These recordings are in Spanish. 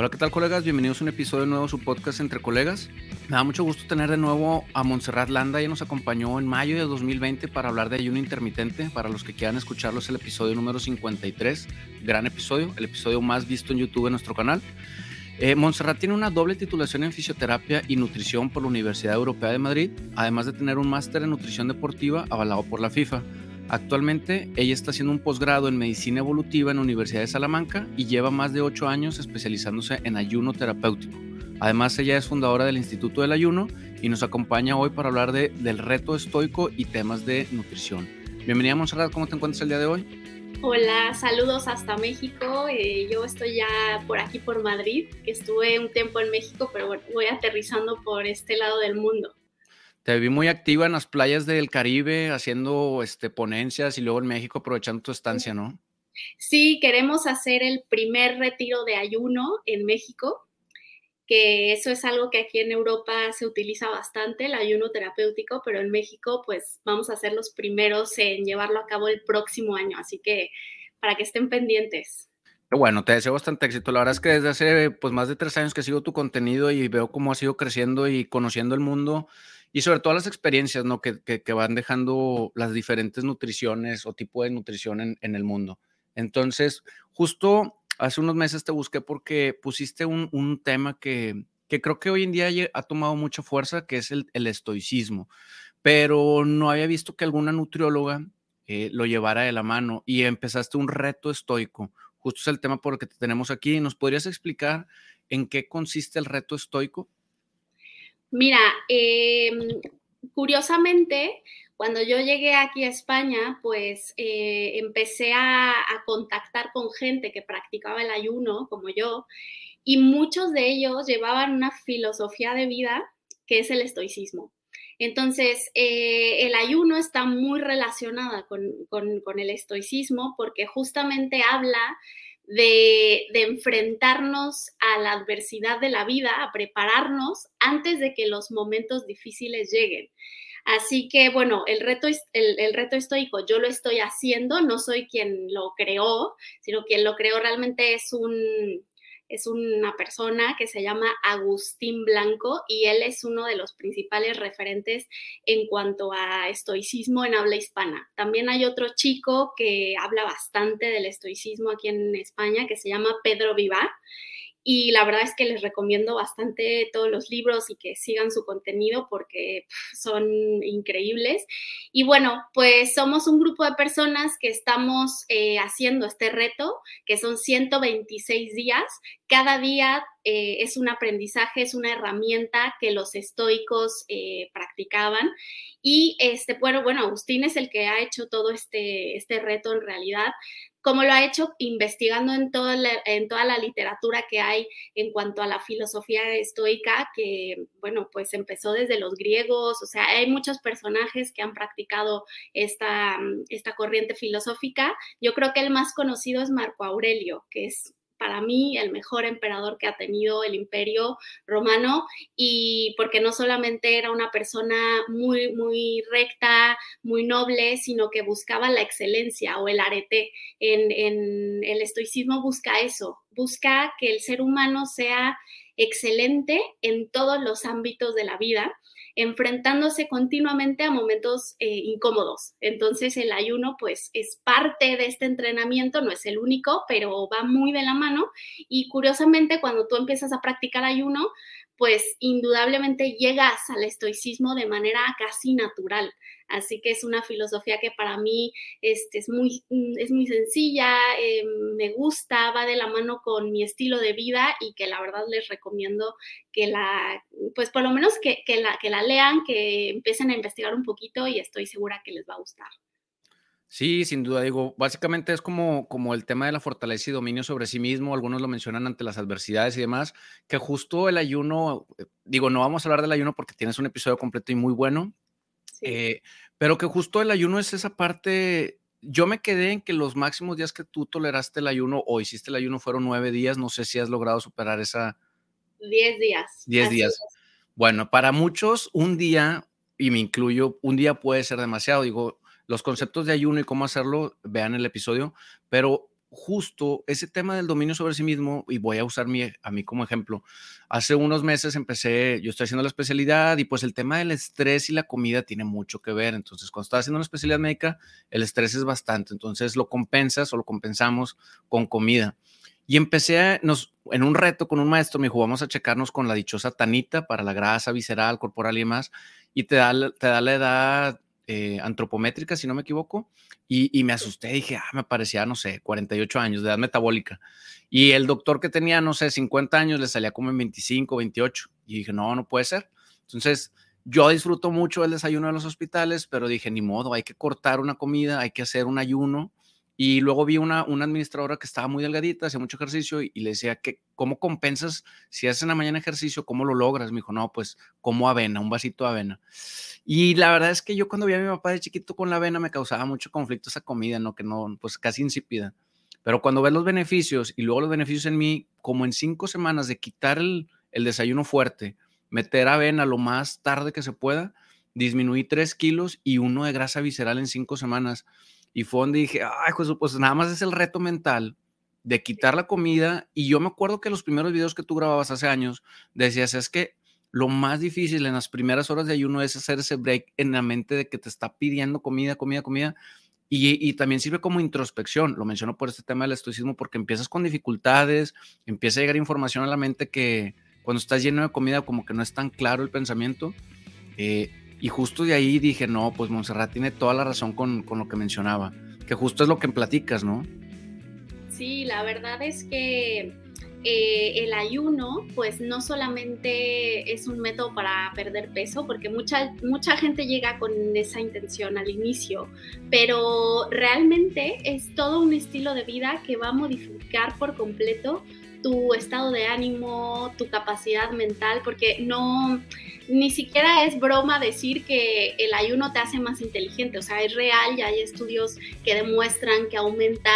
Hola, ¿qué tal colegas? Bienvenidos a un episodio nuevo de su podcast Entre Colegas. Me da mucho gusto tener de nuevo a Montserrat Landa. Ella nos acompañó en mayo de 2020 para hablar de ayuno intermitente. Para los que quieran escucharlo es el episodio número 53. Gran episodio, el episodio más visto en YouTube en nuestro canal. Eh, Montserrat tiene una doble titulación en fisioterapia y nutrición por la Universidad Europea de Madrid, además de tener un máster en nutrición deportiva avalado por la FIFA. Actualmente ella está haciendo un posgrado en medicina evolutiva en la Universidad de Salamanca y lleva más de ocho años especializándose en ayuno terapéutico. Además ella es fundadora del Instituto del Ayuno y nos acompaña hoy para hablar de, del reto estoico y temas de nutrición. Bienvenida Monserrat, ¿cómo te encuentras el día de hoy? Hola, saludos hasta México. Eh, yo estoy ya por aquí, por Madrid, que estuve un tiempo en México, pero bueno, voy aterrizando por este lado del mundo. Te vi muy activa en las playas del Caribe haciendo este, ponencias y luego en México aprovechando tu estancia, ¿no? Sí, queremos hacer el primer retiro de ayuno en México, que eso es algo que aquí en Europa se utiliza bastante, el ayuno terapéutico, pero en México pues vamos a ser los primeros en llevarlo a cabo el próximo año, así que para que estén pendientes. Bueno, te deseo bastante éxito. La verdad es que desde hace pues más de tres años que sigo tu contenido y veo cómo has ido creciendo y conociendo el mundo y sobre todo las experiencias ¿no? que, que, van dejando las diferentes nutriciones o tipo de nutrición en, en, el mundo. Entonces, justo hace unos meses te busqué porque pusiste un, un tema que, que, creo que hoy en día ha tomado mucha fuerza, que es el, el estoicismo, pero no había visto que alguna nutrióloga eh, lo llevara de la mano y empezaste un reto estoico. Justo es el tema por el que te tenemos aquí. ¿Nos podrías explicar en qué consiste el reto estoico? Mira, em, curiosamente, cuando yo llegué aquí a España, pues eh, empecé a, contactar con gente que practicaba el ayuno, como yo, y muchos de ellos llevaban una filosofía de vida que es el estoicismo. Entonces, eh, el ayuno está muy relacionada con el estoicismo porque justamente habla de, enfrentarnos a la adversidad de la vida, a prepararnos antes de que los momentos difíciles lleguen. Así que, bueno, el reto, el, el, reto estoico yo lo estoy haciendo, no soy quien lo creó, sino quien lo creó realmente es un, es una persona que se llama Agustín Blanco y él es uno de los principales referentes en cuanto a estoicismo en habla hispana. También hay otro chico que habla bastante del estoicismo aquí en España que se llama Pedro Vivar y la verdad es que les recomiendo bastante todos los libros y que sigan su contenido porque son increíbles. Y bueno, pues somos un grupo de personas que estamos eh, haciendo este reto, que son 126 días. Cada día eh, es un aprendizaje, es una herramienta que los estoicos eh, practicaban. Y este, bueno, bueno, Agustín es el que ha hecho todo este, este reto en realidad como lo ha hecho investigando en toda, la, en toda la literatura que hay en cuanto a la filosofía estoica, que, bueno, pues empezó desde los griegos, o sea, hay muchos personajes que han practicado esta, esta corriente filosófica. Yo creo que el más conocido es Marco Aurelio, que es para mí el mejor emperador que ha tenido el imperio romano y porque no solamente era una persona muy, muy recta, muy noble, sino que buscaba la excelencia o el arete. En, en el estoicismo busca eso, busca que el ser humano sea excelente en todos los ámbitos de la vida enfrentándose continuamente a momentos eh, incómodos. Entonces el ayuno pues es parte de este entrenamiento, no es el único, pero va muy de la mano y curiosamente cuando tú empiezas a practicar ayuno, pues indudablemente llegas al estoicismo de manera casi natural. Así que es una filosofía que para mí este, es, muy, mm, es muy sencilla, eh, me gusta, va de la mano con mi estilo de vida y que la verdad les recomiendo que la, pues por lo menos que, que, la, que la lean, que empiecen a investigar un poquito y estoy segura que les va a gustar. Sí, sin duda, digo, básicamente es como, como el tema de la fortaleza y dominio sobre sí mismo, algunos lo mencionan ante las adversidades y demás, que justo el ayuno, eh, digo, no vamos a hablar del ayuno porque tienes un episodio completo y muy bueno, eh, pero que justo el ayuno es esa parte. Yo me quedé en que los máximos días que tú toleraste el ayuno o hiciste el ayuno fueron nueve días. No sé si has logrado superar esa. Diez días. Diez días. Bueno, para muchos, un día, y me incluyo, un día puede ser demasiado. Digo, los conceptos de ayuno y cómo hacerlo, vean el episodio, pero justo ese tema del dominio sobre sí mismo, y voy a usar a mí como ejemplo, hace unos meses empecé, yo estoy haciendo la especialidad y pues el tema del estrés y la comida tiene mucho que ver. Entonces, cuando estás haciendo una especialidad médica, el estrés es bastante. Entonces, lo compensas o lo compensamos con comida. Y empecé nos, en un reto con un maestro, me dijo, vamos a checarnos con la dichosa tanita para la grasa visceral, corporal y demás, y te da, te da la edad eh, antropométrica, si no me equivoco, y, me asusté, dije, ah, me parecía, no sé, 48 años de edad metabólica. Y el doctor que tenía, no sé, 50 años, le salía como en 25, 28. Y dije, no, no puede ser. Entonces, yo disfruto mucho el desayuno de los hospitales, pero dije, ni modo, hay que cortar una comida, hay que hacer un ayuno y luego vi una, una administradora que estaba muy delgadita, hacía mucho ejercicio y, le decía, que, ¿cómo compensas si haces en la mañana ejercicio? ¿Cómo lo logras? Me dijo, no, pues como avena, un vasito de avena. Y la verdad es que yo cuando vi a mi papá de chiquito con la avena me causaba mucho conflicto esa comida, ¿no? Que no, pues casi insípida. Pero cuando ves los beneficios y luego los beneficios en mí, como en cinco semanas de quitar el, el desayuno fuerte, meter avena lo más tarde que se pueda, disminuí tres kilos y uno de grasa visceral en cinco semanas y fue donde dije, ay, pues, pues nada más es el reto mental de quitar la comida. Y yo me acuerdo que los primeros videos que tú grababas hace años, decías, es que lo más difícil en las primeras horas de ayuno es hacer ese break en la mente de que te está pidiendo comida, comida, comida. Y, y, también sirve como introspección. Lo menciono por este tema del estoicismo, porque empiezas con dificultades, empieza a llegar información a la mente que cuando estás lleno de comida como que no es tan claro el pensamiento. Eh, y justo de ahí dije, no, pues Montserrat tiene toda la razón con, con, lo que mencionaba, que justo es lo que platicas, ¿no? Sí, la verdad es que eh, el ayuno, pues no solamente es un método para perder peso, porque mucha, mucha gente llega con esa intención al inicio, pero realmente es todo un estilo de vida que va a modificar por completo tu estado de ánimo, tu capacidad mental, porque no, ni siquiera es broma decir que el ayuno te hace más inteligente, o sea, es real, ya hay estudios que demuestran que aumenta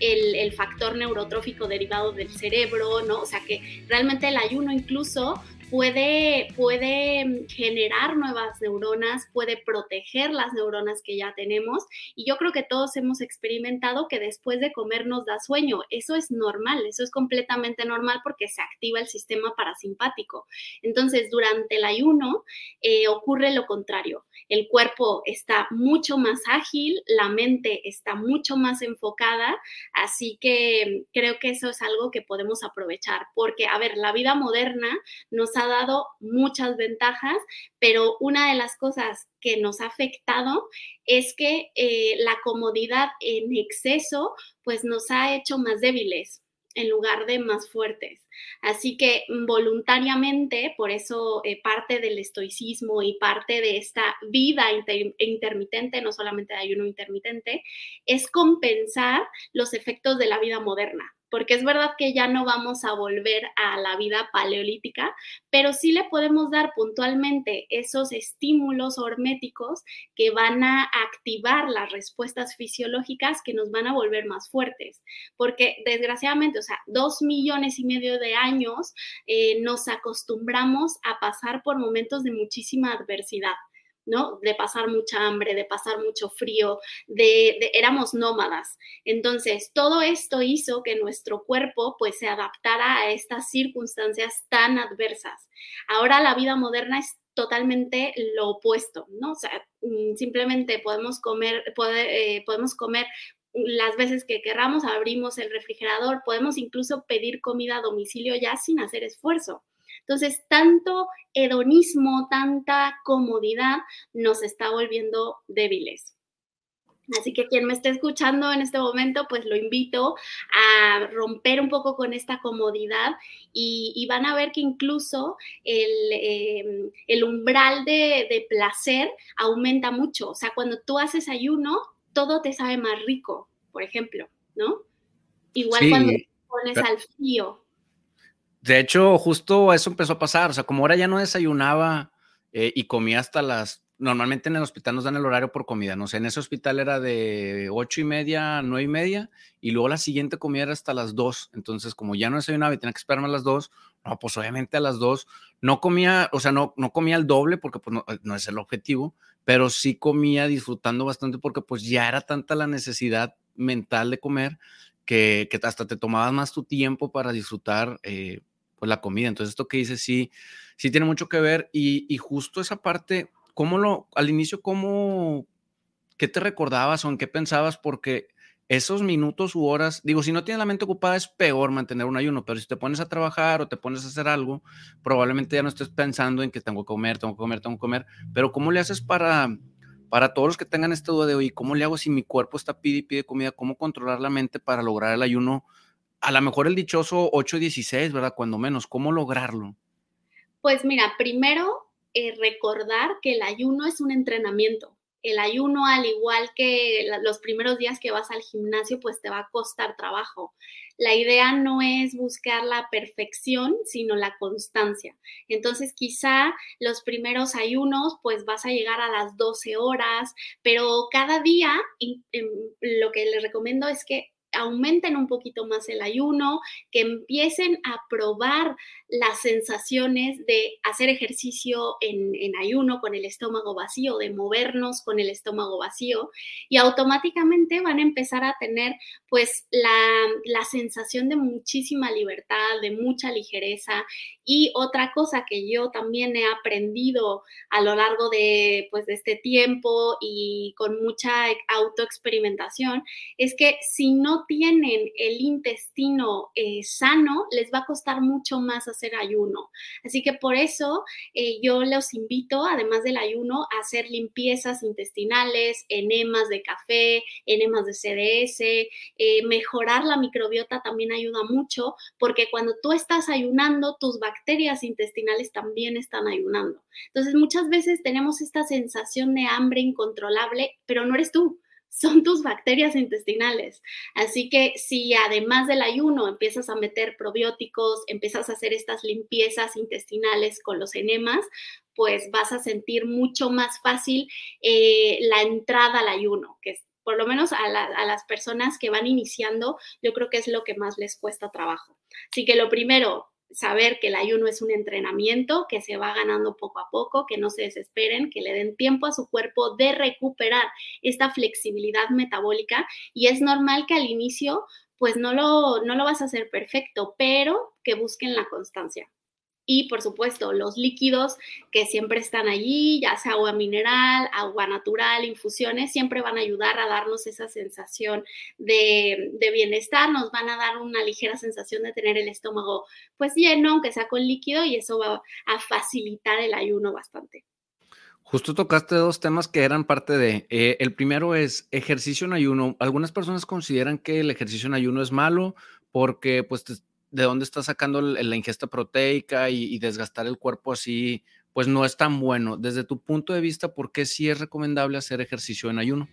el, el factor neurotrófico derivado del cerebro, ¿no? O sea, que realmente el ayuno incluso puede, puede generar nuevas neuronas, puede proteger las neuronas que ya tenemos. Y yo creo que todos hemos experimentado que después de comer nos da sueño. Eso es normal, eso es completamente normal porque se activa el sistema parasimpático. Entonces, durante el ayuno eh, ocurre lo contrario. El cuerpo está mucho más ágil, la mente está mucho más enfocada, así que creo que eso es algo que podemos aprovechar, porque, a ver, la vida moderna nos ha dado muchas ventajas, pero una de las cosas que nos ha afectado es que eh, la comodidad en exceso pues nos ha hecho más débiles en lugar de más fuertes. Así que voluntariamente, por eso eh, parte del estoicismo y parte de esta vida intermitente, no solamente de ayuno intermitente, es compensar los efectos de la vida moderna porque es verdad que ya no vamos a volver a la vida paleolítica, pero sí le podemos dar puntualmente esos estímulos horméticos que van a activar las respuestas fisiológicas que nos van a volver más fuertes, porque desgraciadamente, o sea, dos millones y medio de años eh, nos acostumbramos a pasar por momentos de muchísima adversidad. ¿No? De pasar mucha hambre, de pasar mucho frío, de, éramos nómadas. Entonces, todo esto hizo que nuestro cuerpo pues se adaptara a estas circunstancias tan adversas. Ahora la vida moderna es totalmente lo opuesto, ¿no? O sea, mm, simplemente podemos comer, eh, podemos comer las veces que querramos, abrimos el refrigerador, podemos incluso pedir comida a domicilio ya sin hacer esfuerzo. Entonces, tanto hedonismo, tanta comodidad nos está volviendo débiles. Así que quien me esté escuchando en este momento, pues lo invito a romper un poco con esta comodidad y, van a ver que incluso el, em, el umbral de, placer aumenta mucho. O sea, cuando tú haces ayuno, todo te sabe más rico, por ejemplo, ¿no? Igual cuando te pones al frío, de hecho, justo eso empezó a pasar. O sea, como ahora ya no desayunaba eh, y comía hasta las. Normalmente en el hospital nos dan el horario por comida. No sé, en ese hospital era de ocho y media, nueve y media, y luego la siguiente comida era hasta las dos. Entonces, como ya no desayunaba y tenía que esperarme a las dos, no, pues obviamente a las dos no comía, o sea, no, no comía el doble porque pues no, es el objetivo, pero sí comía disfrutando bastante porque pues ya era tanta la necesidad mental de comer que, hasta te tomabas más tu tiempo para disfrutar eh, pues la comida. Entonces esto que dices sí, sí tiene mucho que ver y, justo esa parte, ¿cómo lo, al inicio, cómo, qué te recordabas o en qué pensabas? Porque esos minutos u horas, digo, si no tienes la mente ocupada es peor mantener un ayuno, pero si te pones a trabajar o te pones a hacer algo, probablemente ya no estés pensando en que tengo que comer, tengo que comer, tengo que comer, pero ¿cómo le haces para, para todos los que tengan esta duda de hoy, cómo le hago si mi cuerpo está pide y pide comida, cómo controlar la mente para lograr el ayuno? A lo mejor el dichoso 8-16, ¿verdad? Cuando menos, ¿cómo lograrlo? Pues mira, primero eh, recordar que el ayuno es un entrenamiento el ayuno, al igual que los primeros días que vas al gimnasio, pues te va a costar trabajo. La idea no es buscar la perfección, sino la constancia. Entonces, quizá los primeros ayunos, pues vas a llegar a las 12 horas, pero cada día em, lo que les recomiendo es que aumenten un poquito más el ayuno, que empiecen a probar las sensaciones de hacer ejercicio en, ayuno con el estómago vacío, de movernos con el estómago vacío y automáticamente van a empezar a tener pues la, la sensación de muchísima libertad, de mucha ligereza. Y otra cosa que yo también he aprendido a lo largo de pues de este tiempo y con mucha autoexperimentación es que si no tienen el intestino eh, sano, les va a costar mucho más hacer ayuno. Así que por eso eh, yo los invito, además del ayuno, a hacer limpiezas intestinales, enemas de café, enemas de CDS, eh, mejorar la microbiota también ayuda mucho porque cuando tú estás ayunando, tus bacterias intestinales también están ayunando. Entonces muchas veces tenemos esta sensación de hambre incontrolable, pero no eres tú son tus bacterias intestinales. Así que si además del ayuno empiezas a meter probióticos, empiezas a hacer estas limpiezas intestinales con los enemas, pues vas a sentir mucho más fácil eh, la entrada al ayuno, que por lo menos a, a, las personas que van iniciando, yo creo que es lo que más les cuesta trabajo. Así que lo primero, saber que el ayuno es un entrenamiento que se va ganando poco a poco, que no se desesperen, que le den tiempo a su cuerpo de recuperar esta flexibilidad metabólica. Y es normal que al inicio pues no lo, no lo vas a hacer perfecto, pero que busquen la constancia y por supuesto los líquidos que siempre están allí, ya sea agua mineral, agua natural, infusiones, siempre van a ayudar a darnos esa sensación de, bienestar, nos van a dar una ligera sensación de tener el estómago pues lleno, aunque sea con líquido, y eso va a facilitar el ayuno bastante. Justo tocaste dos temas que eran parte de. Eh, el primero es ejercicio en ayuno. Algunas personas consideran que el ejercicio en ayuno es malo porque pues te, de dónde está sacando la ingesta proteica y, desgastar el cuerpo así, pues no es tan bueno. Desde tu punto de vista, ¿por qué sí es recomendable hacer ejercicio en ayuno?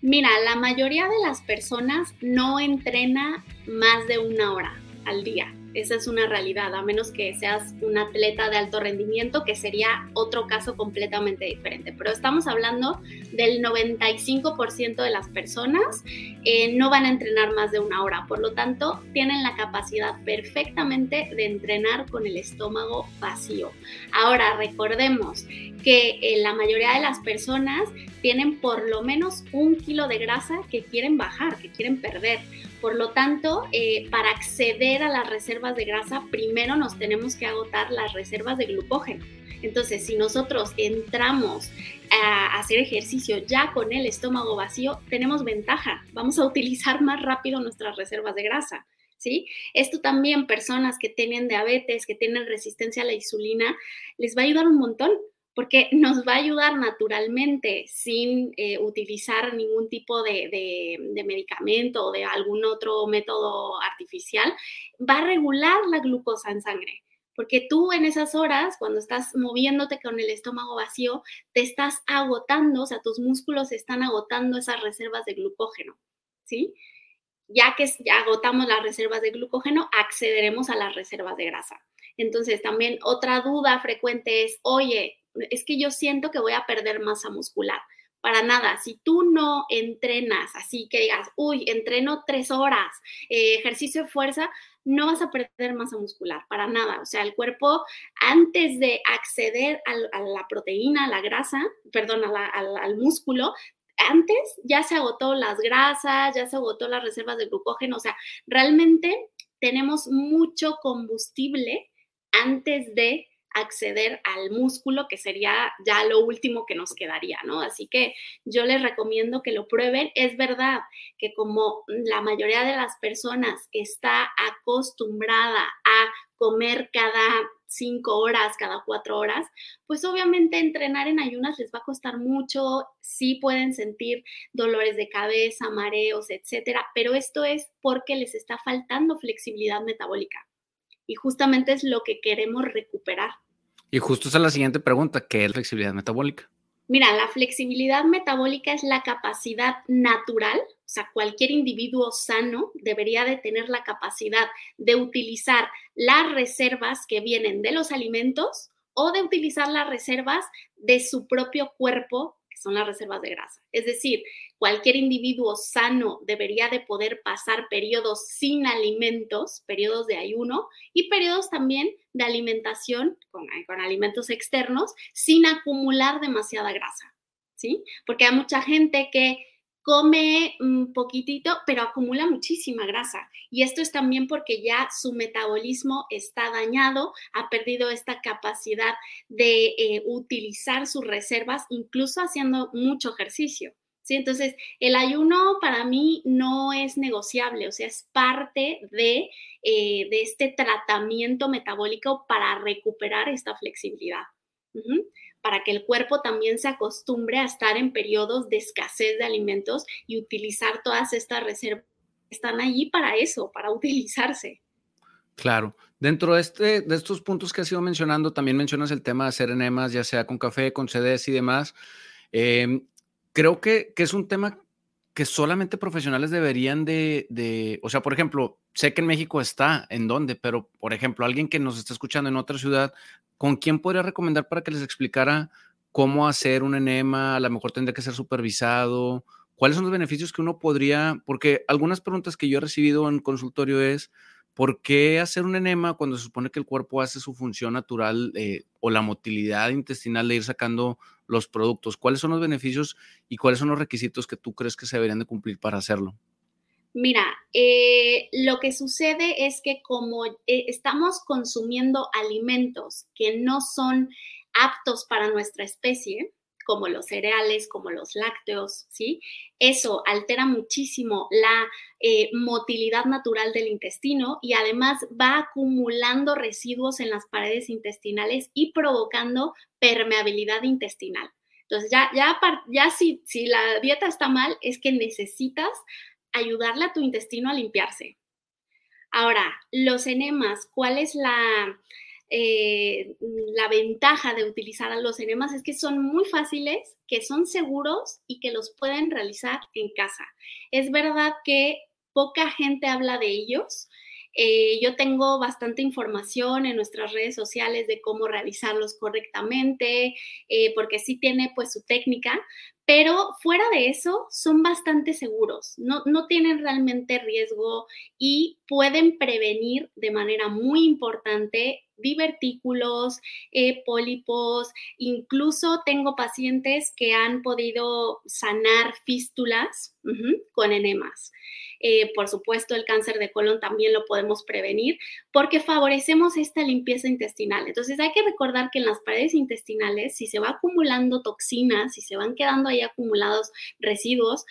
Mira, la mayoría de las personas no entrena más de una hora al día. Esa es una realidad, a menos que seas un atleta de alto rendimiento, que sería otro caso completamente diferente. Pero estamos hablando del 95% de las personas eh, no van a entrenar más de una hora, por lo tanto, tienen la capacidad perfectamente de entrenar con el estómago vacío. Ahora, recordemos que eh, la mayoría de las personas tienen por lo menos un kilo de grasa que quieren bajar, que quieren perder. Por lo tanto, eh, para acceder a las reservas de grasa, primero nos tenemos que agotar las reservas de glucógeno. Entonces, si nosotros entramos a hacer ejercicio ya con el estómago vacío, tenemos ventaja. Vamos a utilizar más rápido nuestras reservas de grasa. ¿Sí? Esto también personas que tienen diabetes, que tienen resistencia a la insulina, les va a ayudar un montón porque nos va a ayudar naturalmente sin eh, utilizar ningún tipo de, medicamento o de algún otro método artificial, va a regular la glucosa en sangre. Porque tú en esas horas, cuando estás moviéndote con el estómago vacío, te estás agotando, o sea, tus músculos están agotando esas reservas de glucógeno, ¿sí? Ya que ya agotamos las reservas de glucógeno, accederemos a las reservas de grasa. Entonces, también otra duda frecuente es, oye, es que yo siento que voy a perder masa muscular. Para nada, si tú no entrenas así que digas, uy, entreno tres horas, eh, ejercicio de fuerza, no vas a perder masa muscular, para nada. O sea, el cuerpo, antes de acceder a la proteína, a la grasa, perdón, al músculo, antes ya se agotó las grasas, ya se agotó las reservas de glucógeno, o sea, realmente tenemos mucho combustible antes de acceder al músculo, que sería ya lo último que nos quedaría, ¿no? Así que yo les recomiendo que lo prueben. Es verdad que como la mayoría de las personas está acostumbrada a comer cada cinco horas, cada cuatro horas, pues obviamente entrenar en ayunas les va a costar mucho, sí pueden sentir dolores de cabeza, mareos, etcétera, pero esto es porque les está faltando flexibilidad metabólica. Y justamente es lo que queremos recuperar. Y justo esa es la siguiente pregunta, ¿qué es flexibilidad metabólica? Mira, la flexibilidad metabólica es la capacidad natural, o sea, cualquier individuo sano debería de tener la capacidad de utilizar las reservas que vienen de los alimentos o de utilizar las reservas de su propio cuerpo son las reservas de grasa. Es decir, cualquier individuo sano debería de poder pasar periodos sin alimentos, periodos de ayuno y periodos también de alimentación con, con alimentos externos sin acumular demasiada grasa. ¿Sí? Porque hay mucha gente que come un poquitito, pero acumula muchísima grasa. Y esto es también porque ya su metabolismo está dañado, ha perdido esta capacidad de eh, utilizar sus reservas, incluso haciendo mucho ejercicio. ¿sí? Entonces, el ayuno para mí no es negociable, o sea, es parte de, eh, de este tratamiento metabólico para recuperar esta flexibilidad para que el cuerpo también se acostumbre a estar en periodos de escasez de alimentos y utilizar todas estas reservas están allí para eso, para utilizarse. Claro. Dentro de, este, de estos puntos que has ido mencionando, también mencionas el tema de hacer enemas, ya sea con café, con CDs y demás. Em, creo que, que, es un tema que solamente profesionales deberían de, de, o sea, por ejemplo, sé que en México está, ¿en dónde? Pero, por ejemplo, alguien que nos está escuchando en otra ciudad ¿con quién podría recomendar para que les explicara cómo hacer un enema? A lo mejor tendría que ser supervisado. ¿Cuáles son los beneficios que uno podría? Porque algunas preguntas que yo he recibido en consultorio es, ¿por qué hacer un enema cuando se supone que el cuerpo hace su función natural eh, o la motilidad intestinal de ir sacando los productos? ¿Cuáles son los beneficios y cuáles son los requisitos que tú crees que se deberían de cumplir para hacerlo? Mira, eh, lo que sucede es que como eh, estamos consumiendo alimentos que no son aptos para nuestra especie, como los cereales, como los lácteos, ¿sí? Eso altera muchísimo la eh, motilidad natural del intestino y además va acumulando residuos en las paredes intestinales y provocando permeabilidad intestinal. Entonces, ya, ya, ya si, si la dieta está mal, es que necesitas ayudarle a tu intestino a limpiarse. Ahora, los enemas, ¿cuál es la, eh, la ventaja de utilizar a los enemas? Es que son muy fáciles, que son seguros y que los pueden realizar en casa. Es verdad que poca gente habla de ellos. Eh, yo tengo bastante información en nuestras redes sociales de cómo realizarlos correctamente, eh, porque sí tiene pues su técnica, pero fuera de eso son bastante seguros, no, no, tienen realmente riesgo y pueden prevenir de manera muy importante divertículos, eh, pólipos, incluso tengo pacientes que han podido sanar fístulas con enemas. Eh, por supuesto, el cáncer de colon también lo podemos prevenir porque favorecemos esta limpieza intestinal. Entonces hay que recordar que en las paredes intestinales, si se va acumulando toxinas, si se van quedando ahí acumulados residuos,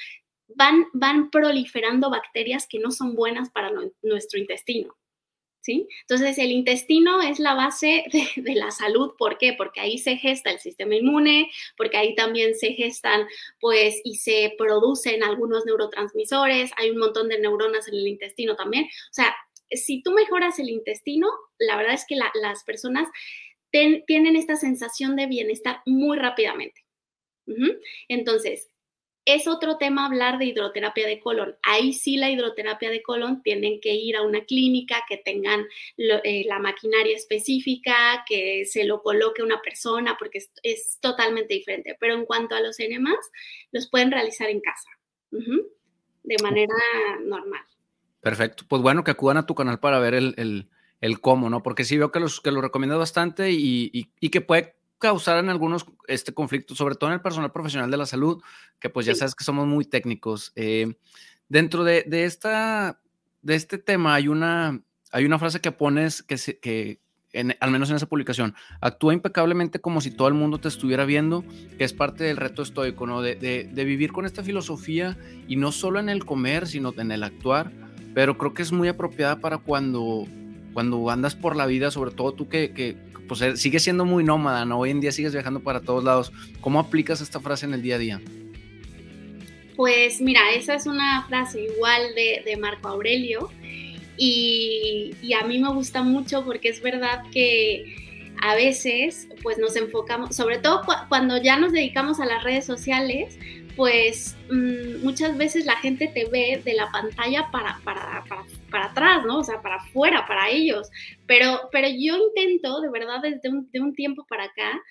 van, van proliferando bacterias que no son buenas para nuestro intestino. Entonces, el intestino es la base de, la salud. ¿Por qué? Porque ahí se gesta el sistema inmune, porque ahí también se gestan, pues, y se producen algunos neurotransmisores, hay un montón de neuronas en el intestino también. O sea, si tú mejoras el intestino, la verdad es que las personas tienen esta sensación de bienestar muy rápidamente. Entonces, es otro tema hablar de hidroterapia de colon. Ahí sí la hidroterapia de colon tienen que ir a una clínica que tengan eh, la maquinaria específica, que se lo coloque una persona, porque es, totalmente diferente. Pero en cuanto a los enemas, los pueden realizar en casa, de manera normal. Perfecto. Pues bueno, que acudan a tu canal para ver el, cómo, ¿no? Porque sí veo que los, que lo recomiendas bastante y, y que puede causar en algunos este, conflictos, sobre todo en el personal profesional de la salud, que pues ya sabes que somos muy técnicos. Eh, dentro de, esta, de este tema hay una, hay una frase que pones que, que al menos en esa publicación, actúa impecablemente como si todo el mundo te estuviera viendo, que es parte del reto estoico, ¿no? De, de, vivir con esta filosofía y no solo en el comer, sino en el actuar, pero creo que es muy apropiada para cuando, cuando andas por la vida, sobre todo tú que, que pues, eh, sigues siendo muy nómada, ¿no? Hoy en día sigues viajando para todos lados. ¿Cómo aplicas esta frase en el día a día? Pues mira, esa es una frase igual de, de Marco Aurelio y, y, a mí me gusta mucho porque es verdad que a veces pues nos enfocamos, sobre todo cuando ya nos dedicamos a las redes sociales, pues mm, muchas veces la gente te ve de la pantalla para, para, para, atrás, ¿no? O sea, para afuera, para ellos. Pero, pero yo intento, de verdad, desde un, de un tiempo para acá,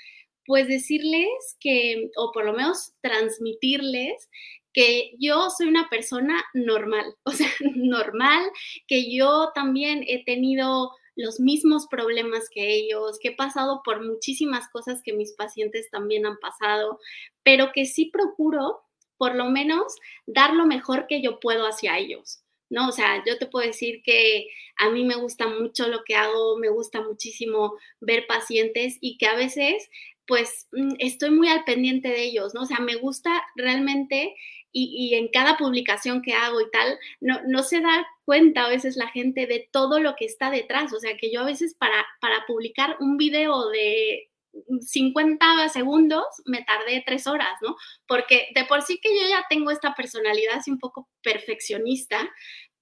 pues decirles que, o por lo menos transmitirles que yo soy una persona normal, o sea, normal, que yo también he tenido los mismos problemas que ellos, que he pasado por muchísimas cosas que mis pacientes también han pasado, pero que sí procuro por lo menos dar lo mejor que yo puedo hacia ellos. ¿no? O sea, yo te puedo decir que a mí me gusta mucho lo que hago, me gusta muchísimo ver pacientes y que a veces pues mm, estoy muy al pendiente de ellos, ¿no? O sea, me gusta realmente y, en cada publicación que hago y tal, no, no, se da cuenta a veces la gente de todo lo que está detrás. O sea, que yo a veces para, para publicar un video de 50 segundos me tardé tres horas, ¿no? Porque de por sí que yo ya tengo esta personalidad así un poco perfeccionista,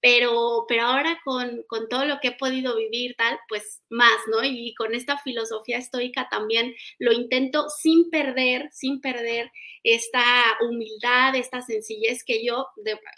pero, pero ahora con, con, todo lo que he podido vivir, tal, pues más, ¿no? Y con esta filosofía estoica también lo intento sin perder, sin perder esta humildad, esta sencillez que yo,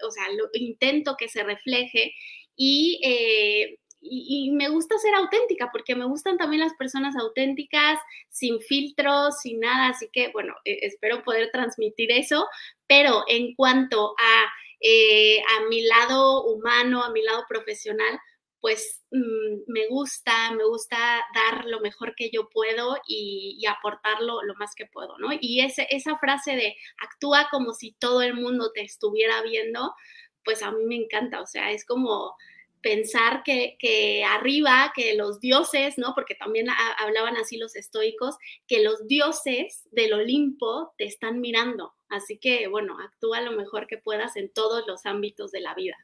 o sea, lo intento que se refleje y, eh, y, me gusta ser auténtica porque me gustan también las personas auténticas, sin filtros, sin nada, así que bueno, e, espero poder transmitir eso, pero en cuanto a eh, a mi lado humano, a mi lado profesional, pues mm, me gusta, me gusta dar lo mejor que yo puedo y, aportarlo lo más que puedo, ¿no? Y ese, esa frase de actúa como si todo el mundo te estuviera viendo, pues a mí me encanta, o sea, es como pensar que, arriba, que los dioses, ¿no? Porque también hablaban así los estoicos, que los dioses del Olimpo te están mirando. Así que, bueno, actúa lo mejor que puedas en todos los ámbitos de la vida.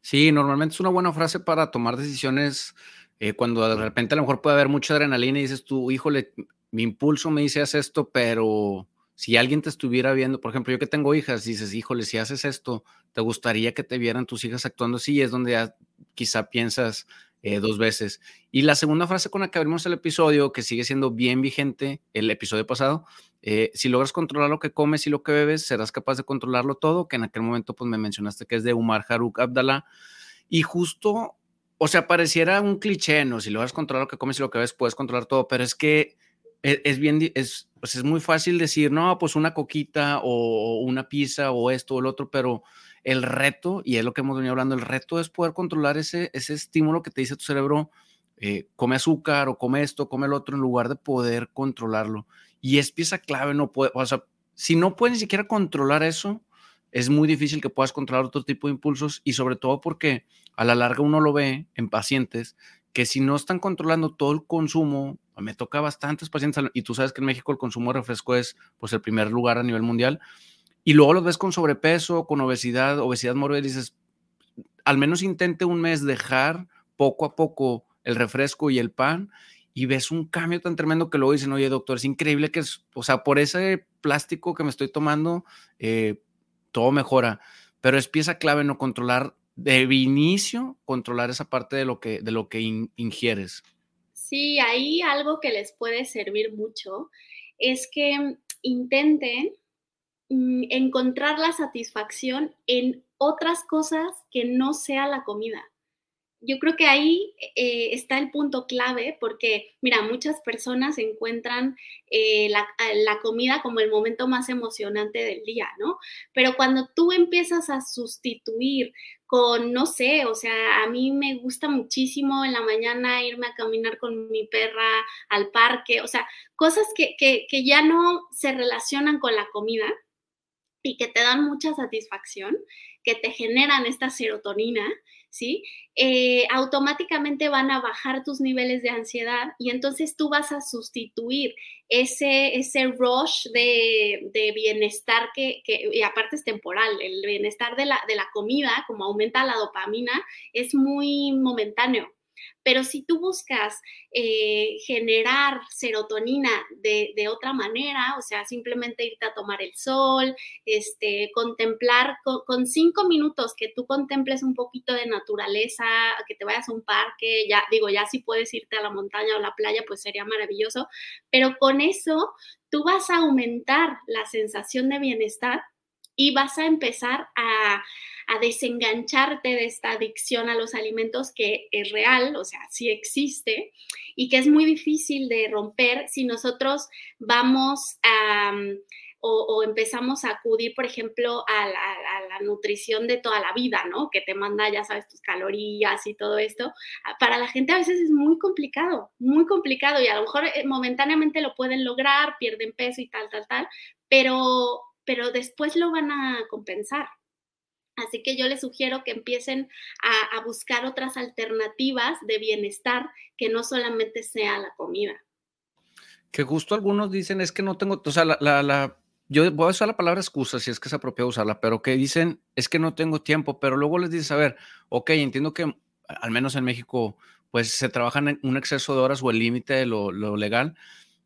Sí, normalmente es una buena frase para tomar decisiones eh, cuando de repente a lo mejor puede haber mucha adrenalina y dices tú, híjole, mi impulso me dice haz esto, pero si alguien te estuviera viendo, por ejemplo, yo que tengo hijas, dices, híjole, si haces esto, te gustaría que te vieran tus hijas actuando así, es donde ya quizá piensas eh, dos veces. Y la segunda frase con la que abrimos el episodio, que sigue siendo bien vigente, el episodio pasado, eh, si logras controlar lo que comes y lo que bebes, serás capaz de controlarlo todo, que en aquel momento pues me mencionaste que es de Umar Haruk Abdallah. Y justo, o sea, pareciera un cliché, ¿no? Si logras controlar lo que comes y lo que bebes, puedes controlar todo, pero es que e, es, bien, es, pues es muy fácil decir, no, pues una coquita o una pizza o esto o el otro, pero el reto, y es lo que hemos venido hablando, el reto es poder controlar ese, ese estímulo que te dice tu cerebro, eh, come azúcar o come esto, come el otro, en lugar de poder controlarlo. Y es pieza clave, no puede, o sea, si no puedes ni siquiera controlar eso, es muy difícil que puedas controlar otro tipo de impulsos y sobre todo porque a la larga uno lo ve en pacientes que si no están controlando todo el consumo, me toca bastantes pacientes y tú sabes que en México el consumo de refresco es pues el primer lugar a nivel mundial y luego los ves con sobrepeso, con obesidad, obesidad mórbida y dices, al menos intente un mes dejar poco a poco el refresco y el pan y ves un cambio tan tremendo que luego dicen, oye doctor, es increíble que, es, o sea, por ese plástico que me estoy tomando, eh, todo mejora, pero es pieza clave no controlar de inicio, controlar esa parte de lo que, de lo que ingieres. Sí, ahí algo que les puede servir mucho es que intenten encontrar la satisfacción en otras cosas que no sea la comida. yo creo que ahí eh, está el punto clave porque, mira, muchas personas encuentran eh, la, la, comida como el momento más emocionante del día, ¿no? Pero cuando tú empiezas a sustituir con, no sé, o sea, a mí me gusta muchísimo en la mañana irme a caminar con mi perra al parque, o sea, cosas que, que, que ya no se relacionan con la comida y que te dan mucha satisfacción, que te generan esta serotonina, ¿sí? Eh, automáticamente van a bajar tus niveles de ansiedad y entonces tú vas a sustituir ese, ese rush de, bienestar que, que, y aparte es temporal, el bienestar de la, de la comida, como aumenta la dopamina, es muy momentáneo. Pero si tú buscas eh, generar serotonina de, otra manera, o sea, simplemente irte a tomar el sol, este, contemplar con, cinco minutos que tú contemples un poquito de naturaleza, que te vayas a un parque, ya digo, ya si puedes irte a la montaña o la playa, pues sería maravilloso, pero con eso tú vas a aumentar la sensación de bienestar y vas a empezar a, desengancharte de esta adicción a los alimentos que es real, o sea, sí existe y que es muy difícil de romper si nosotros vamos a... O, empezamos a acudir, por ejemplo, a la, nutrición de toda la vida, ¿no? Que te manda, ya sabes, tus calorías y todo esto. Para la gente a veces es muy complicado, muy complicado y a lo mejor eh, momentáneamente lo pueden lograr, pierden peso y tal, tal, tal, pero pero después lo van a compensar. Así que yo les sugiero que empiecen a, buscar otras alternativas de bienestar que no solamente sea la comida. Que justo algunos dicen es que no tengo, o sea, la, la, yo voy a usar la palabra excusa si es que es apropiado usarla, pero que dicen es que no tengo tiempo, pero luego les dices, a ver, ok, entiendo que al menos en México, pues se trabajan en un exceso de horas o el límite de lo, lo legal,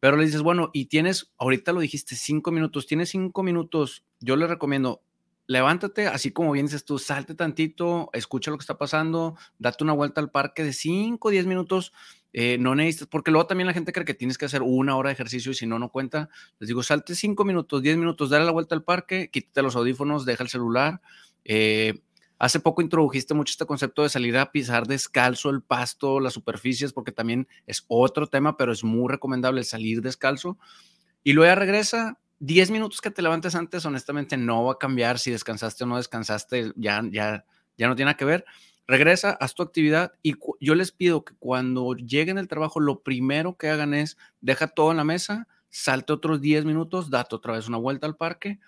pero le dices, bueno, y tienes, ahorita lo dijiste, cinco minutos, tienes cinco minutos, yo le recomiendo, levántate, así como bien dices tú, salte tantito, escucha lo que está pasando, date una vuelta al parque de cinco, diez minutos, eh, no necesitas, porque luego también la gente cree que tienes que hacer una hora de ejercicio y si no, no cuenta. Les digo, salte cinco minutos, diez minutos, dale la vuelta al parque, quítate los audífonos, deja el celular, eh, Hace poco introdujiste mucho este concepto de salir a pisar descalzo el pasto, las superficies, porque también es otro tema, pero es muy recomendable salir descalzo. Y luego ya regresa, 10 minutos que te levantes antes, honestamente no va a cambiar si descansaste o no descansaste, ya, ya, ya no tiene nada que ver. Regresa, haz tu actividad y yo les pido que cuando lleguen del trabajo, lo primero que hagan es deja todo en la mesa, salte otros 10 minutos, date otra vez una vuelta al parque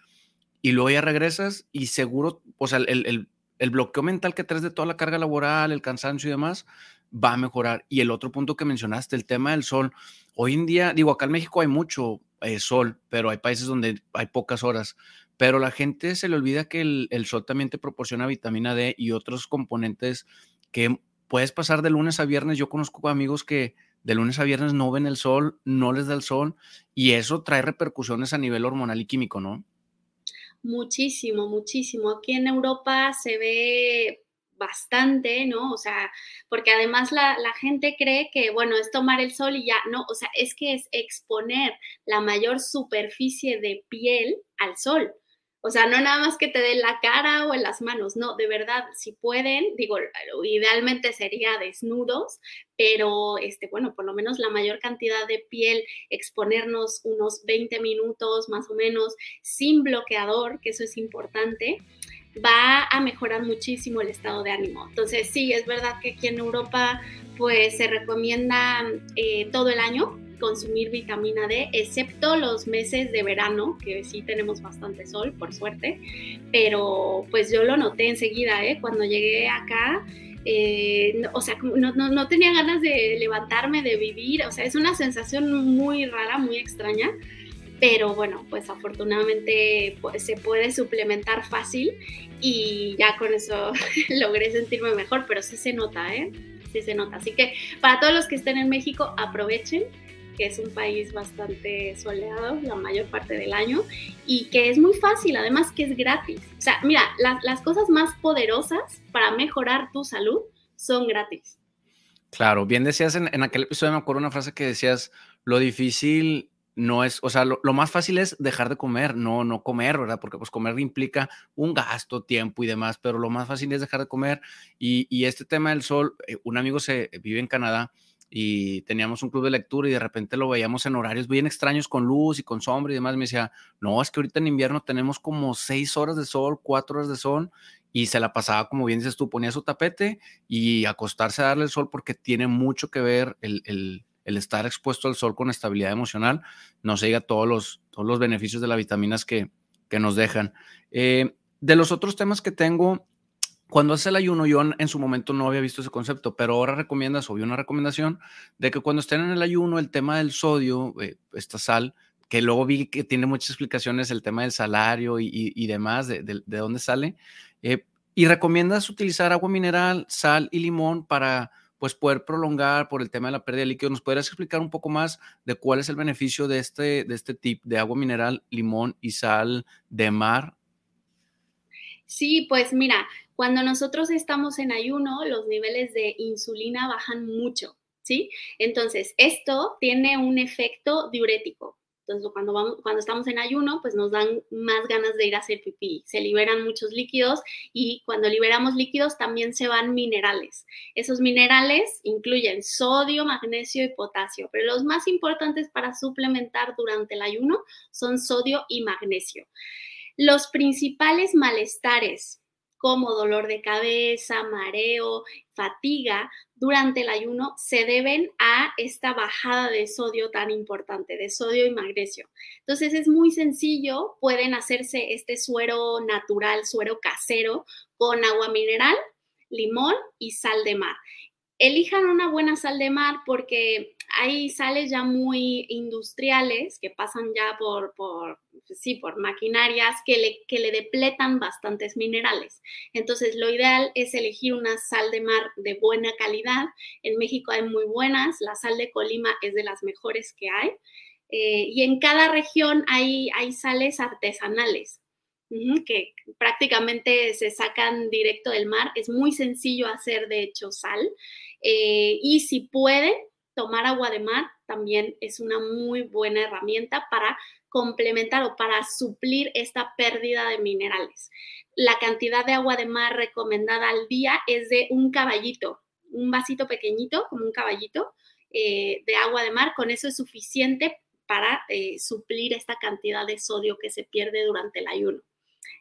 y luego ya regresas y seguro, o sea, el, el bloqueo mental que traes de toda la carga laboral, el cansancio y demás, va a mejorar. Y el otro punto que mencionaste, el tema del sol. Hoy en día, digo, acá en México hay mucho eh, sol, pero hay países donde hay pocas horas. Pero la gente se le olvida que el, el, sol también te proporciona vitamina D y otros componentes que puedes pasar de lunes a viernes. Yo conozco amigos que de lunes a viernes no ven el sol, no les da el sol y eso trae repercusiones a nivel hormonal y químico, ¿no? Muchísimo, muchísimo. Aquí en Europa se ve bastante, ¿no? O sea, porque además la, la, gente cree que, bueno, es tomar el sol y ya, no, o sea, es que es exponer la mayor superficie de piel al sol. O sea, no nada más que te den la cara o en las manos, no, de verdad, si pueden, digo, idealmente sería desnudos, pero este, bueno, por lo menos la mayor cantidad de piel, exponernos unos 20 minutos más o menos sin bloqueador, que eso es importante, va a mejorar muchísimo el estado de ánimo. Entonces, sí, es verdad que aquí en Europa, pues se recomienda eh, todo el año, consumir vitamina D, excepto los meses de verano, que sí tenemos bastante sol, por suerte, pero pues yo lo noté enseguida, ¿eh? Cuando llegué acá, eh, o sea, no, no, no, tenía ganas de levantarme, de vivir, o sea, es una sensación muy rara, muy extraña, pero bueno, pues afortunadamente pues, se puede suplementar fácil y ya con eso logré sentirme mejor, pero sí se nota, ¿eh? Sí se nota. Así que para todos los que estén en México, aprovechen que es un país bastante soleado la mayor parte del año y que es muy fácil, además que es gratis. O sea, mira, las cosas más poderosas para mejorar tu salud son gratis. Claro, bien decías en, aquel episodio, me acuerdo una frase que decías, lo difícil no es, o sea, lo, más fácil es dejar de comer, no, no comer, ¿verdad? Porque pues comer implica un gasto, tiempo y demás, pero lo más fácil es dejar de comer. Y, y este tema del sol, eh, un amigo se vive en Canadá y teníamos un club de lectura y de repente lo veíamos en horarios bien extraños con luz y con sombra y demás. Me decía, no, es que ahorita en invierno tenemos como seis horas de sol, cuatro horas de sol y se la pasaba, como bien dices tú, ponía su tapete y acostarse a darle el sol porque tiene mucho que ver el, el estar expuesto al sol con estabilidad emocional, no se diga todos los, todos los beneficios de las vitaminas que, que nos dejan. Eh, de los otros temas que tengo, cuando hace el ayuno, yo en, su momento no había visto ese concepto, pero ahora recomiendas, o vi una recomendación, de que cuando estén en el ayuno, el tema del sodio, eh, esta sal, que luego vi que tiene muchas explicaciones, el tema del salario y, demás, de, de, dónde sale, eh, y recomiendas utilizar agua mineral, sal y limón para pues poder prolongar por el tema de la pérdida de líquido. ¿Nos podrías explicar un poco más de cuál es el beneficio de este, de este tip de agua mineral, limón y sal de mar? Sí, pues mira, cuando nosotros estamos en ayuno, los niveles de insulina bajan mucho, ¿sí? Entonces, esto tiene un efecto diurético. Entonces, cuando, cuando estamos en ayuno, pues nos dan más ganas de ir a hacer pipí. Se liberan muchos líquidos y cuando liberamos líquidos también se van minerales. Esos minerales incluyen sodio, magnesio y potasio, pero los más importantes para suplementar durante el ayuno son sodio y magnesio. Los principales malestares como dolor de cabeza, mareo, fatiga durante el ayuno se deben a esta bajada de sodio tan importante, de sodio y magnesio. Entonces es muy sencillo, pueden hacerse este suero natural, suero casero con agua mineral, limón y sal de mar elijan una buena sal de mar porque hay sales ya muy industriales que pasan ya por, por pues sí, por maquinarias que le, que le depletan bastantes minerales. Entonces, lo ideal es elegir una sal de mar de buena calidad. En México hay muy buenas, la sal de Colima es de las mejores que hay. Eh, y en cada región hay, hay sales artesanales que prácticamente se sacan directo del mar. Es muy sencillo hacer, de hecho, sal. Eh, y si pueden tomar agua de mar, también es una muy buena herramienta para complementar o para suplir esta pérdida de minerales. La cantidad de agua de mar recomendada al día es de un caballito, un vasito pequeñito, como un caballito eh, de agua de mar. Con eso es suficiente para eh, suplir esta cantidad de sodio que se pierde durante el ayuno.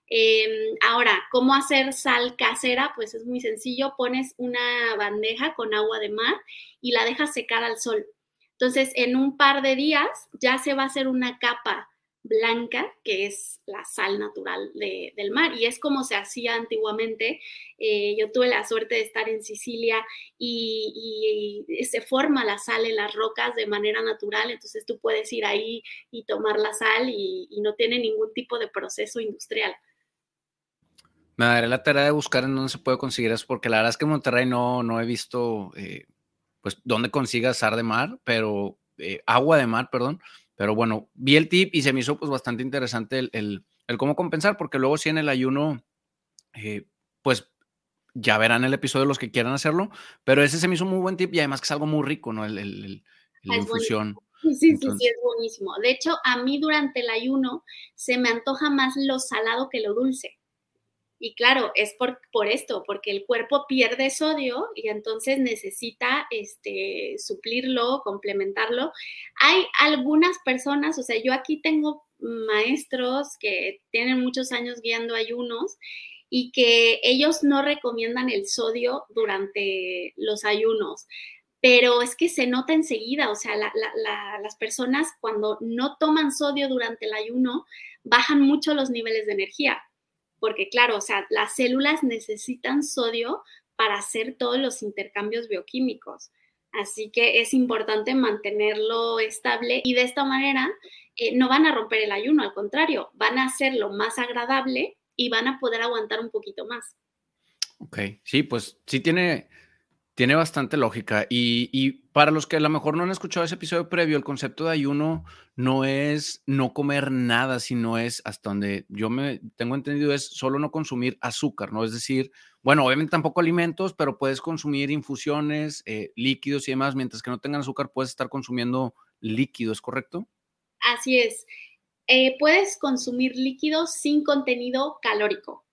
Em, ahora, ¿cómo hacer sal casera? Pues es muy sencillo, pones una bandeja con agua de mar y la dejas secar al sol. Entonces, en un par de días ya se va a hacer una capa blanca, que es la sal natural del mar, y es como se hacía antiguamente. Eh, yo tuve la suerte de estar en Sicilia y, se forma la sal en las rocas de manera natural, entonces tú puedes ir ahí y tomar la sal y no tiene ningún tipo de proceso industrial. Me daré la tarea de buscar en dónde se puede conseguir eso, porque la verdad es que en Monterrey no, no he visto, eh, pues, dónde consigas sal de mar, pero, eh, agua de mar, perdón. Pero bueno, vi el tip y se me hizo, pues, bastante interesante el, el, cómo compensar, porque luego si en el ayuno, eh, pues, ya verán el episodio los que quieran hacerlo, pero ese se me hizo un muy buen tip y además que es algo muy rico, ¿no? El, el, la infusión. Sí, sí, sí, sí, es buenísimo. De hecho, a mí durante el ayuno se me antoja más lo salado que lo dulce. Y claro, es por, por esto, porque el cuerpo pierde sodio y entonces necesita este, suplirlo, complementarlo. Hay algunas personas, o sea, yo aquí tengo maestros que tienen muchos años guiando ayunos y que ellos no recomiendan el sodio durante los ayunos pero es que se nota enseguida, o sea, las personas cuando no toman sodio durante el ayuno bajan mucho los niveles de energía porque claro, o sea, las células necesitan sodio para hacer todos los intercambios bioquímicos. Así que es importante mantenerlo estable y de esta manera eh, no van a romper el ayuno, al contrario, van a hacerlo más agradable y van a poder aguantar un poquito más. Ok, sí, pues sí tiene, tiene bastante lógica. Y, para los que a lo mejor no han escuchado ese episodio previo, el concepto de ayuno no es no comer nada, sino es hasta donde yo me tengo entendido es solo no consumir azúcar, ¿no? Es decir, bueno, obviamente tampoco alimentos, pero puedes consumir infusiones, eh, líquidos y demás, mientras que no tengan azúcar, puedes estar consumiendo líquidos, ¿correcto? Así es. Eh, puedes consumir líquidos sin contenido calórico,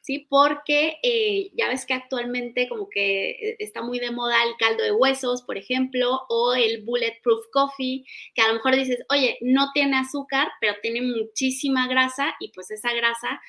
¿sí? Porque eh, ya ves que actualmente como que eh, está muy de moda el caldo de huesos, por ejemplo, o el bulletproof coffee, que a lo mejor dices, oye, no tiene azúcar, pero tiene muchísima grasa y pues esa grasa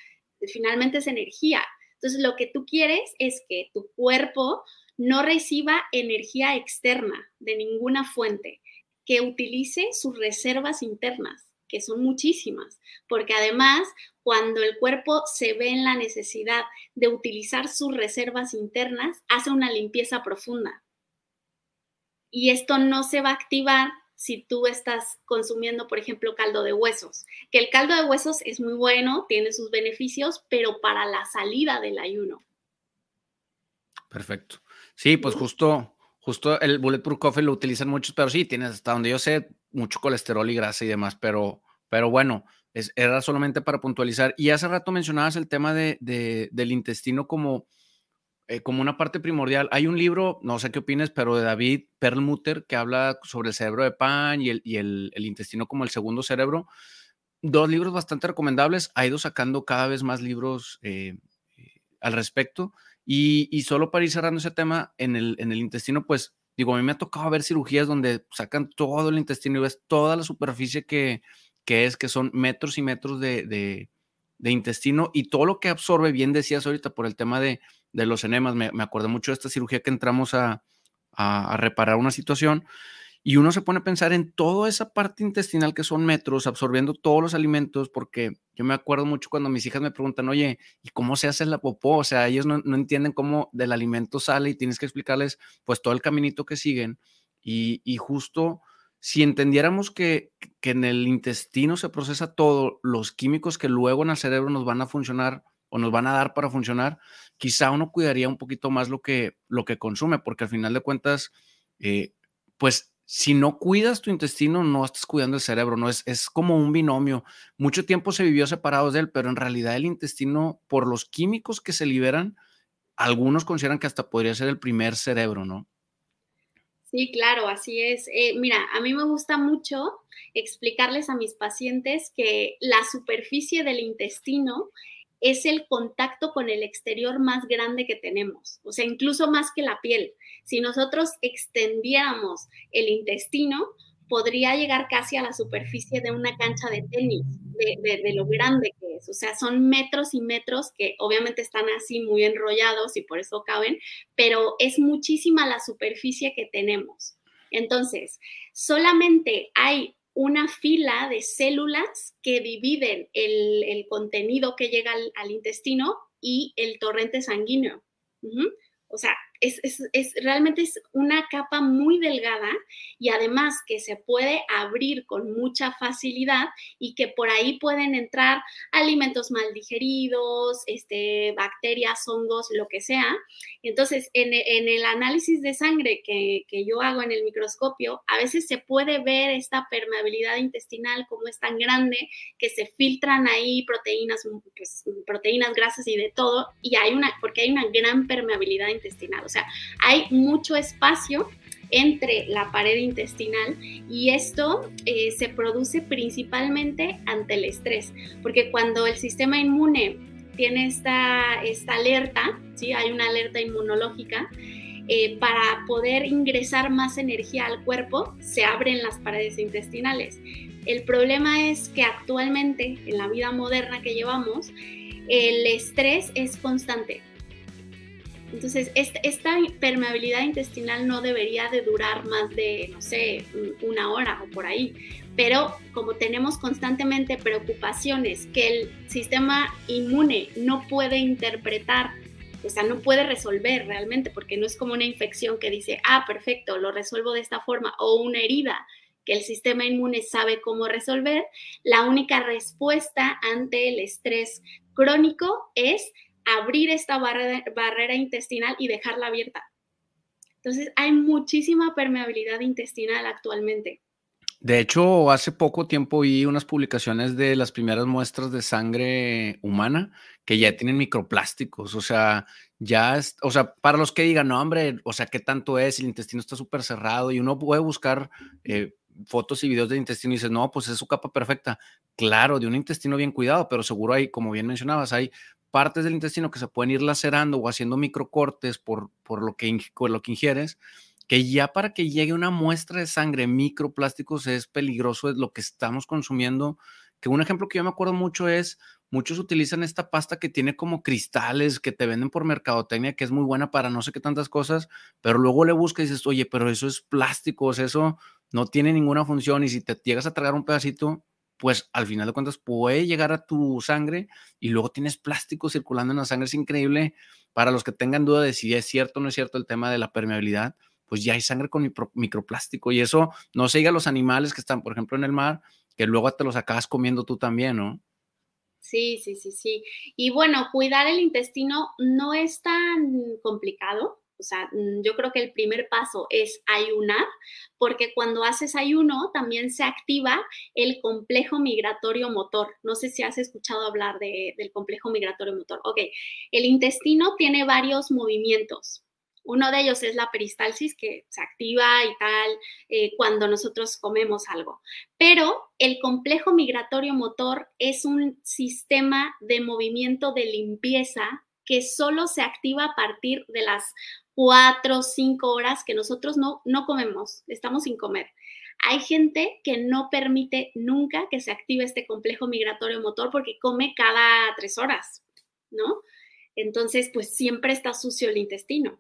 finalmente es energía. Entonces, lo que tú quieres es que tu cuerpo no reciba energía externa de ninguna fuente, que utilice sus reservas internas que son muchísimas, porque además cuando el cuerpo se ve en la necesidad de utilizar sus reservas internas, hace una limpieza profunda. Y esto no se va a activar si tú estás consumiendo, por ejemplo, caldo de huesos, que el caldo de huesos es muy bueno, tiene sus beneficios, pero para la salida del ayuno. Perfecto. Sí, pues justo, justo el Bulletproof Coffee lo utilizan muchos, pero sí, tienes hasta donde yo sé mucho colesterol y grasa y demás, pero, pero bueno, es, era solamente para puntualizar. Y hace rato mencionabas el tema de, del intestino como, eh, como una parte primordial. Hay un libro, no sé qué opines, pero de David Perlmutter que habla sobre el cerebro de pan y el, el, intestino como el segundo cerebro. Dos libros bastante recomendables. Ha ido sacando cada vez más libros eh, eh, al respecto. Y, solo para ir cerrando ese tema, en el, en el intestino, pues digo, a mí me ha tocado ver cirugías donde sacan todo el intestino y ves toda la superficie que, que es que son metros y metros de, intestino y todo lo que absorbe, bien decías ahorita por el tema de, los enemas, me, me, acordé mucho de esta cirugía que entramos a, a, reparar una situación y uno se pone a pensar en toda esa parte intestinal que son metros, absorbiendo todos los alimentos, porque yo me acuerdo mucho cuando mis hijas me preguntan, oye, ¿y cómo se hace la popó? O sea, ellos no, entienden cómo del alimento sale y tienes que explicarles pues todo el caminito que siguen y, y justo si entendiéramos que, en el intestino se procesa todo, los químicos que luego en el cerebro nos van a funcionar o nos van a dar para funcionar, quizá uno cuidaría un poquito más lo que, lo que consume, porque al final de cuentas, eh, pues si no cuidas tu intestino, no estás cuidando el cerebro, no es, es como un binomio. Mucho tiempo se vivió separados de él, pero en realidad el intestino, por los químicos que se liberan, algunos consideran que hasta podría ser el primer cerebro, ¿no? Sí, claro, así es. Eh, mira, a mí me gusta mucho explicarles a mis pacientes que la superficie del intestino es el contacto con el exterior más grande que tenemos, o sea, incluso más que la piel. Si nosotros extendiéramos el intestino, podría llegar casi a la superficie de una cancha de tenis, de, lo grande que es. O sea, son metros y metros que obviamente están así muy enrollados y por eso caben, pero es muchísima la superficie que tenemos. Entonces, solamente hay una fila de células que dividen el, contenido que llega al, intestino y el torrente sanguíneo. O sea, es, realmente es una capa muy delgada y además que se puede abrir con mucha facilidad y que por ahí pueden entrar alimentos mal digeridos, este, bacterias, hongos, lo que sea. Entonces, en, el análisis de sangre que, yo hago en el microscopio, a veces se puede ver esta permeabilidad intestinal como es tan grande que se filtran ahí proteínas, pues, proteínas, grasas y de todo, y hay una, porque hay una gran permeabilidad intestinal. Sea, hay mucho espacio entre la pared intestinal y esto eh, se produce principalmente ante el estrés, porque cuando el sistema inmune tiene esta, esta alerta, ¿sí? hay una alerta inmunológica, eh, para poder ingresar más energía al cuerpo, se abren las paredes intestinales. El problema es que actualmente, en la vida moderna que llevamos, el estrés es constante. Entonces, esta, permeabilidad intestinal no debería de durar más de, no sé, una hora o por ahí. Pero como tenemos constantemente preocupaciones que el sistema inmune no puede interpretar, o sea, no puede resolver realmente, porque no es como una infección que dice, ah, perfecto, lo resuelvo de esta forma, o una herida que el sistema inmune sabe cómo resolver, la única respuesta ante el estrés crónico es abrir esta barrera, intestinal y dejarla abierta. Entonces, hay muchísima permeabilidad intestinal actualmente. De hecho, hace poco tiempo vi unas publicaciones de las primeras muestras de sangre humana que ya tienen microplásticos. O sea, ya, es, o sea, para los que digan, no, hombre, o sea, ¿qué tanto es? El intestino está súper cerrado y uno puede buscar eh, fotos y videos del intestino y dices, no, pues es su capa perfecta. Claro, de un intestino bien cuidado, pero seguro hay, como bien mencionabas, hay partes del intestino que se pueden ir lacerando o haciendo microcortes por, por, lo, que, por lo que ingieres, que ya para que llegue una muestra de sangre microplásticos es peligroso, es lo que estamos consumiendo. Que un ejemplo que yo me acuerdo mucho es, muchos utilizan esta pasta que tiene como cristales que te venden por mercadotecnia, que es muy buena para no sé qué tantas cosas, pero luego le buscas y dices, oye, pero eso es plástico, eso no tiene ninguna función y si te llegas a tragar un pedacito, pues al final de cuentas puede llegar a tu sangre y luego tienes plástico circulando en la sangre. Es increíble para los que tengan duda de si es cierto o no es cierto el tema de la permeabilidad, pues ya hay sangre con microplástico y eso no se diga a los animales que están, por ejemplo, en el mar, que luego te los acabas comiendo tú también, ¿no? Sí, sí, sí, sí. Y bueno, cuidar el intestino no es tan complicado. O sea, mm, yo creo que el primer paso es ayunar, porque cuando haces ayuno también se activa el complejo migratorio motor. No sé si has escuchado hablar del complejo migratorio motor. Ok, el intestino tiene varios movimientos. Uno de ellos es la peristalsis, que se activa y tal eh, cuando nosotros comemos algo. Pero el complejo migratorio motor es un sistema de movimiento de limpieza que solo se activa a partir de las cuatro o cinco horas que nosotros no, no comemos, estamos sin comer. Hay gente que no permite nunca que se active este complejo migratorio motor porque come cada tres horas, ¿no? Entonces, pues siempre está sucio el intestino.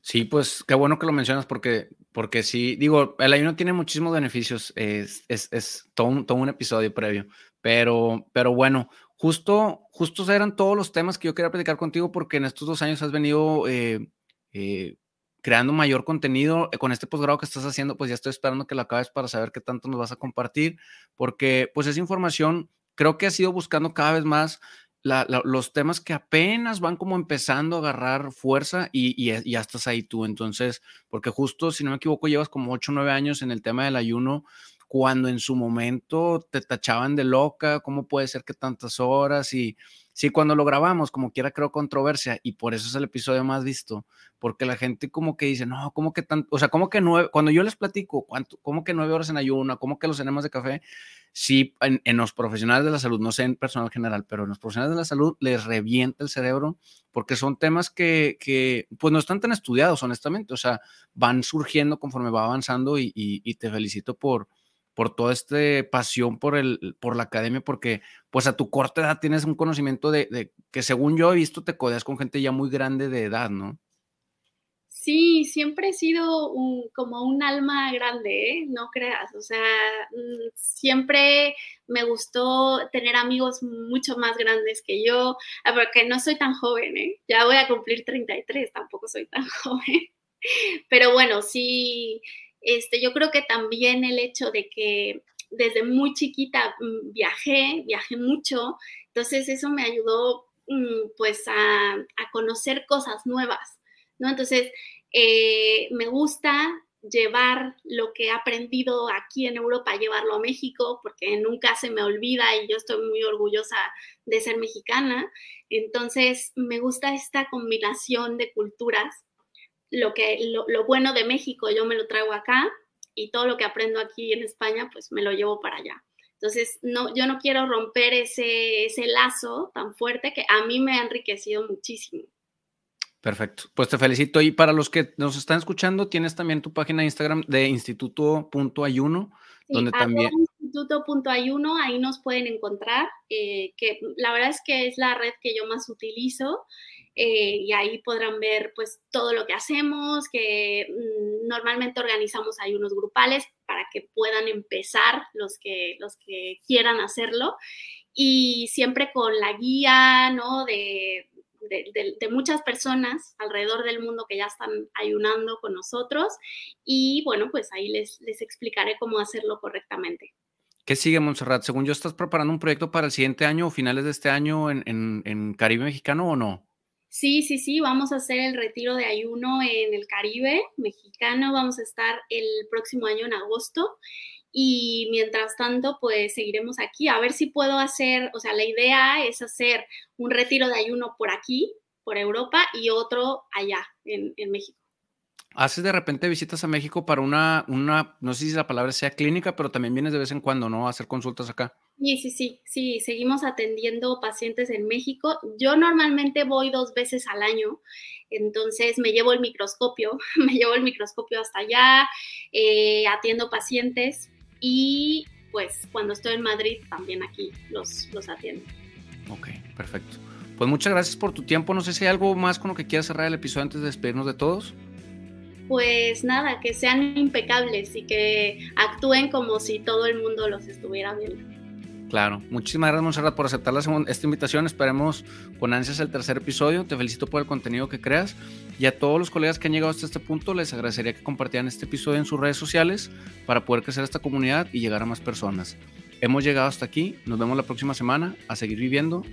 Sí, pues qué bueno que lo mencionas porque, porque sí, digo, el ayuno tiene muchísimos beneficios, es, es, es todo, un, un, episodio previo, pero, pero bueno, justo, justo eran todos los temas que yo quería platicar contigo porque en estos dos años has venido eh, eh, creando mayor contenido con este posgrado que estás haciendo, pues ya estoy esperando que lo acabes para saber qué tanto nos vas a compartir, porque pues esa información creo que has ido buscando cada vez más los temas que apenas van como empezando a agarrar fuerza y, y, ya estás ahí tú. Entonces, porque justo, si no me equivoco, llevas como 8 o 9 años en el tema del ayuno, cuando en su momento te tachaban de loca, ¿cómo puede ser que tantas horas? Y sí, cuando lo grabamos, como quiera, creo controversia, y por eso es el episodio más visto, porque la gente como que dice, no, ¿cómo que tanto? O sea, ¿cómo que nueve? Cuando yo les platico, ¿cuánto, ¿cómo que nueve horas en ayuno? ¿Cómo que los enemas de café? sí, en, los profesionales de la salud, no sé en personal general, pero en los profesionales de la salud les revienta el cerebro porque son temas que, que pues no están tan estudiados, honestamente, o sea, van surgiendo conforme va avanzando y, y, te felicito por, por toda esta pasión por, el, por la academia, porque pues a tu corta edad tienes un conocimiento de, que según yo he visto te codeas con gente ya muy grande de edad, ¿no? Sí, siempre he sido un, como un alma grande, ¿eh? no creas, o sea, mm, siempre me gustó tener amigos mucho más grandes que yo, ah, porque no soy tan joven, ¿eh? ya voy a cumplir 33, tampoco soy tan joven, pero bueno, sí, este, yo creo que también el hecho de que desde muy chiquita mm, viajé, viajé mucho, entonces eso me ayudó mm, pues a, conocer cosas nuevas, ¿no? Entonces, eh, me gusta llevar lo que he aprendido aquí en Europa, llevarlo a México, porque nunca se me olvida y yo estoy muy orgullosa de ser mexicana. Entonces, me gusta esta combinación de culturas. Lo, que, lo, bueno de México yo me lo traigo acá y todo lo que aprendo aquí en España, pues me lo llevo para allá. Entonces, no, yo no quiero romper ese, ese lazo tan fuerte que a mí me ha enriquecido muchísimo. Perfecto. Pues te felicito. Y para los que nos están escuchando, tienes también tu página de Instagram de instituto.ayuno, sí, donde también... Instituto.ayuno, ahí nos pueden encontrar, eh, que la verdad es que es la red que yo más utilizo. Eh, y ahí podrán ver pues todo lo que hacemos, que mm, normalmente organizamos ayunos grupales para que puedan empezar los que, los que quieran hacerlo y siempre con la guía, ¿no? De, de, muchas personas alrededor del mundo que ya están ayunando con nosotros y bueno, pues ahí les, les explicaré cómo hacerlo correctamente. ¿Qué sigue, Montserrat? Según yo, ¿estás preparando un proyecto para el siguiente año o finales de este año en, en, en Caribe Mexicano o no? Sí, sí, sí, vamos a hacer el retiro de ayuno en el Caribe mexicano, vamos a estar el próximo año en agosto y mientras tanto, pues seguiremos aquí a ver si puedo hacer, o sea, la idea es hacer un retiro de ayuno por aquí, por Europa, y otro allá, en, México. Haces de repente visitas a México para una, una, no sé si la palabra sea clínica, pero también vienes de vez en cuando, ¿no? A hacer consultas acá. Sí, sí, sí, sí, seguimos atendiendo pacientes en México. Yo normalmente voy dos veces al año, entonces me llevo el microscopio, me llevo el microscopio hasta allá, eh, atiendo pacientes y pues cuando estoy en Madrid también aquí los, los atiendo. Ok, perfecto. Pues muchas gracias por tu tiempo. No sé si hay algo más con lo que quieras cerrar el episodio antes de despedirnos de todos pues nada, que sean impecables y que actúen como si todo el mundo los estuviera viendo. Claro, muchísimas gracias Monserrat por aceptar esta invitación. Esperemos con ansias el tercer episodio. Te felicito por el contenido que creas y a todos los colegas que han llegado hasta este punto les agradecería que compartieran este episodio en sus redes sociales para poder crecer esta comunidad y llegar a más personas. Hemos llegado hasta aquí, nos vemos la próxima semana a seguir viviendo.